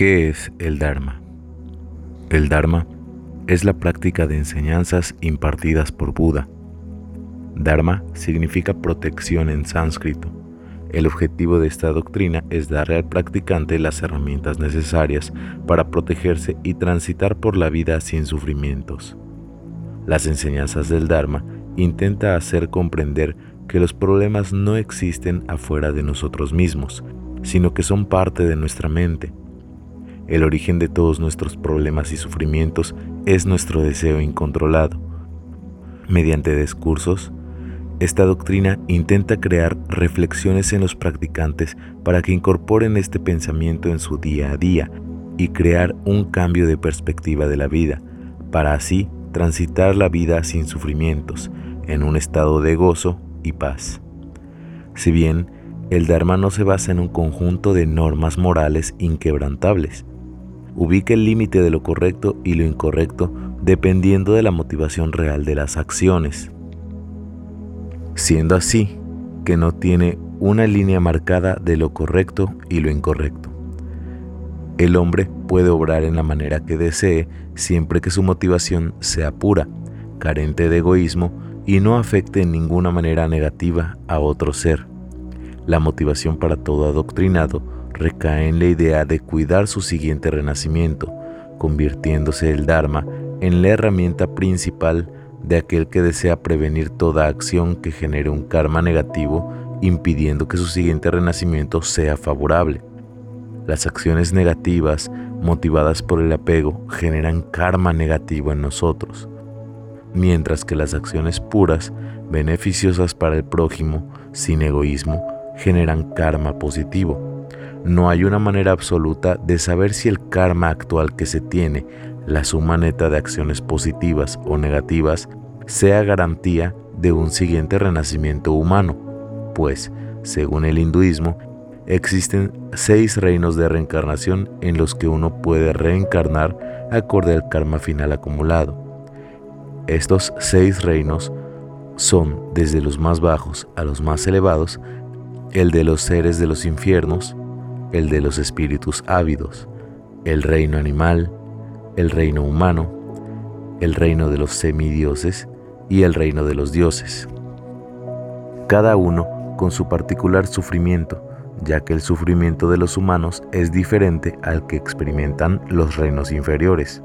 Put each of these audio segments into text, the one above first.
¿Qué es el Dharma? El Dharma es la práctica de enseñanzas impartidas por Buda. Dharma significa protección en sánscrito. El objetivo de esta doctrina es darle al practicante las herramientas necesarias para protegerse y transitar por la vida sin sufrimientos. Las enseñanzas del Dharma intenta hacer comprender que los problemas no existen afuera de nosotros mismos, sino que son parte de nuestra mente. El origen de todos nuestros problemas y sufrimientos es nuestro deseo incontrolado. Mediante discursos, esta doctrina intenta crear reflexiones en los practicantes para que incorporen este pensamiento en su día a día y crear un cambio de perspectiva de la vida, para así transitar la vida sin sufrimientos, en un estado de gozo y paz. Si bien el Dharma no se basa en un conjunto de normas morales inquebrantables, ubica el límite de lo correcto y lo incorrecto dependiendo de la motivación real de las acciones. Siendo así que no tiene una línea marcada de lo correcto y lo incorrecto. El hombre puede obrar en la manera que desee siempre que su motivación sea pura, carente de egoísmo y no afecte en ninguna manera negativa a otro ser. La motivación para todo adoctrinado recae en la idea de cuidar su siguiente renacimiento, convirtiéndose el Dharma en la herramienta principal de aquel que desea prevenir toda acción que genere un karma negativo, impidiendo que su siguiente renacimiento sea favorable. Las acciones negativas motivadas por el apego generan karma negativo en nosotros mientras que las acciones puras, beneficiosas para el prójimo, sin egoísmo, generan karma positivo. No hay una manera absoluta de saber si el karma actual que se tiene, la suma neta de acciones positivas o negativas, sea garantía de un siguiente renacimiento humano, pues, según el hinduismo, existen seis reinos de reencarnación en los que uno puede reencarnar acorde al karma final acumulado. Estos seis reinos son, desde los más bajos a los más elevados, el de los seres de los infiernos, el de los espíritus ávidos, el reino animal, el reino humano, el reino de los semidioses y el reino de los dioses. Cada uno con su particular sufrimiento, ya que el sufrimiento de los humanos es diferente al que experimentan los reinos inferiores.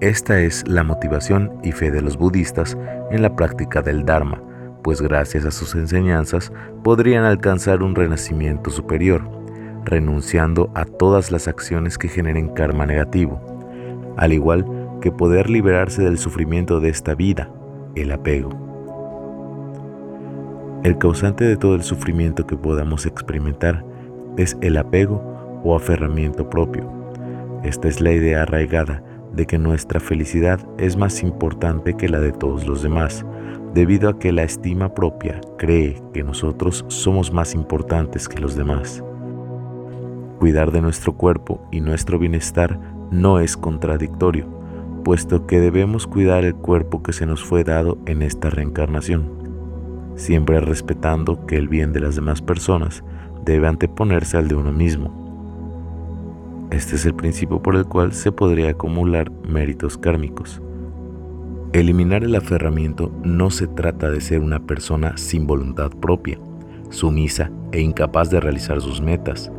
Esta es la motivación y fe de los budistas en la práctica del Dharma, pues gracias a sus enseñanzas podrían alcanzar un renacimiento superior, renunciando a todas las acciones que generen karma negativo, al igual que poder liberarse del sufrimiento de esta vida, el apego. El causante de todo el sufrimiento que podamos experimentar es el apego o aferramiento propio. Esta es la idea arraigada de que nuestra felicidad es más importante que la de todos los demás, debido a que la estima propia cree que nosotros somos más importantes que los demás. Cuidar de nuestro cuerpo y nuestro bienestar no es contradictorio, puesto que debemos cuidar el cuerpo que se nos fue dado en esta reencarnación, siempre respetando que el bien de las demás personas debe anteponerse al de uno mismo. Este es el principio por el cual se podría acumular méritos kármicos. Eliminar el aferramiento no se trata de ser una persona sin voluntad propia, sumisa e incapaz de realizar sus metas.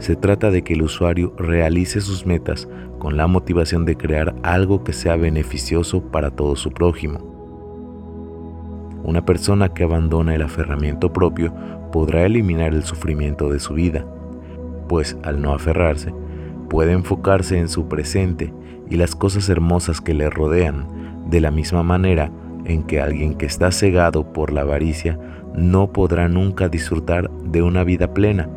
Se trata de que el usuario realice sus metas con la motivación de crear algo que sea beneficioso para todo su prójimo. Una persona que abandona el aferramiento propio podrá eliminar el sufrimiento de su vida, pues al no aferrarse, puede enfocarse en su presente y las cosas hermosas que le rodean, de la misma manera en que alguien que está cegado por la avaricia no podrá nunca disfrutar de una vida plena,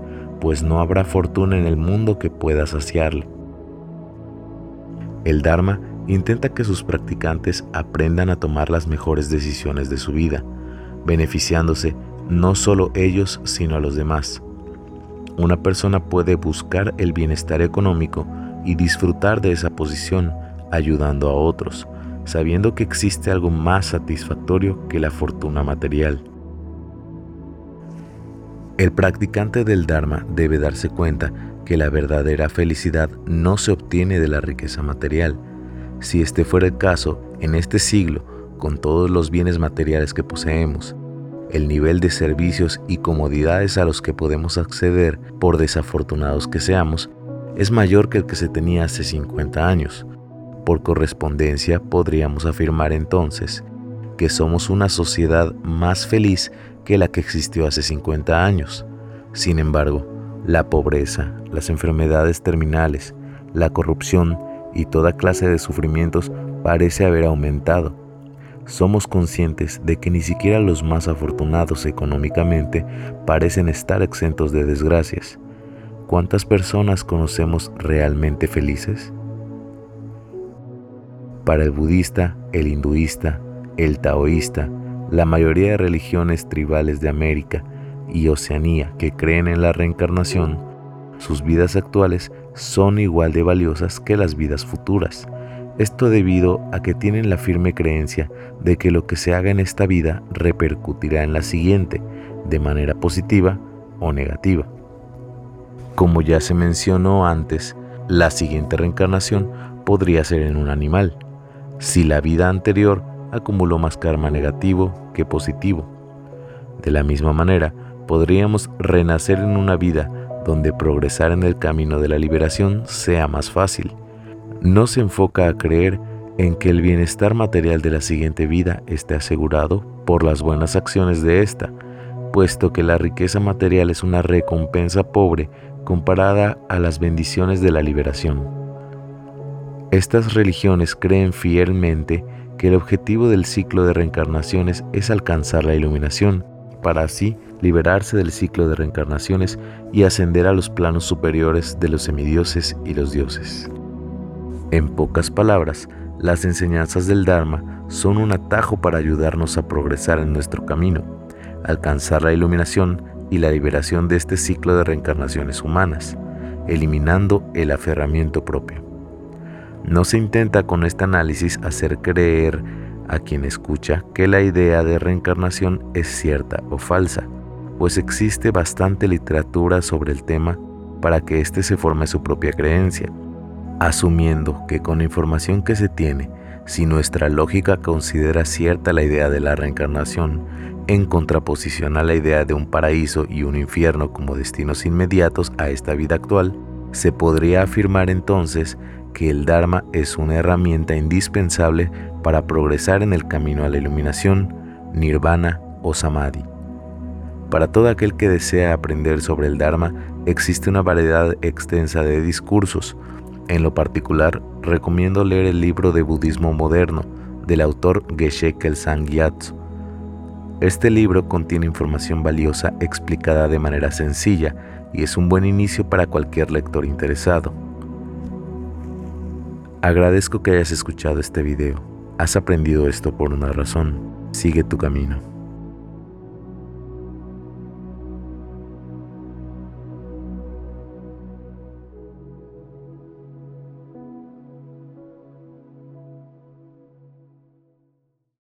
pues no habrá fortuna en el mundo que pueda saciarle. El Dharma intenta que sus practicantes aprendan a tomar las mejores decisiones de su vida, beneficiándose no solo ellos, sino a los demás. Una persona puede buscar el bienestar económico y disfrutar de esa posición ayudando a otros, sabiendo que existe algo más satisfactorio que la fortuna material. El practicante del Dharma debe darse cuenta que la verdadera felicidad no se obtiene de la riqueza material. Si este fuera el caso, en este siglo, con todos los bienes materiales que poseemos, el nivel de servicios y comodidades a los que podemos acceder, por desafortunados que seamos, es mayor que el que se tenía hace 50 años. Por correspondencia, podríamos afirmar entonces que somos una sociedad más feliz que la que existió hace 50 años. Sin embargo, la pobreza, las enfermedades terminales, la corrupción y toda clase de sufrimientos parece haber aumentado. Somos conscientes de que ni siquiera los más afortunados económicamente parecen estar exentos de desgracias. ¿Cuántas personas conocemos realmente felices? Para el budista, el hinduista, el taoísta, la mayoría de religiones tribales de América y Oceanía que creen en la reencarnación, sus vidas actuales son igual de valiosas que las vidas futuras. Esto debido a que tienen la firme creencia de que lo que se haga en esta vida repercutirá en la siguiente, de manera positiva o negativa. Como ya se mencionó antes, la siguiente reencarnación podría ser en un animal, si la vida anterior acumuló más karma negativo que positivo. De la misma manera, podríamos renacer en una vida donde progresar en el camino de la liberación sea más fácil. No se enfoca a creer en que el bienestar material de la siguiente vida esté asegurado por las buenas acciones de esta, puesto que la riqueza material es una recompensa pobre comparada a las bendiciones de la liberación. Estas religiones creen fielmente que el objetivo del ciclo de reencarnaciones es alcanzar la iluminación, para así liberarse del ciclo de reencarnaciones y ascender a los planos superiores de los semidioses y los dioses. En pocas palabras, las enseñanzas del Dharma son un atajo para ayudarnos a progresar en nuestro camino, alcanzar la iluminación y la liberación de este ciclo de reencarnaciones humanas, eliminando el aferramiento propio. No se intenta con este análisis hacer creer a quien escucha que la idea de reencarnación es cierta o falsa, pues existe bastante literatura sobre el tema para que éste se forme su propia creencia, asumiendo que con la información que se tiene, si nuestra lógica considera cierta la idea de la reencarnación, en contraposición a la idea de un paraíso y un infierno como destinos inmediatos a esta vida actual, se podría afirmar entonces que el Dharma es una herramienta indispensable para progresar en el camino a la iluminación, nirvana o samadhi. Para todo aquel que desea aprender sobre el Dharma, existe una variedad extensa de discursos. En lo particular, recomiendo leer el libro de Budismo Moderno del autor Geshe Kelsang Gyatso. Este libro contiene información valiosa explicada de manera sencilla y es un buen inicio para cualquier lector interesado. Agradezco que hayas escuchado este video. Has aprendido esto por una razón. Sigue tu camino.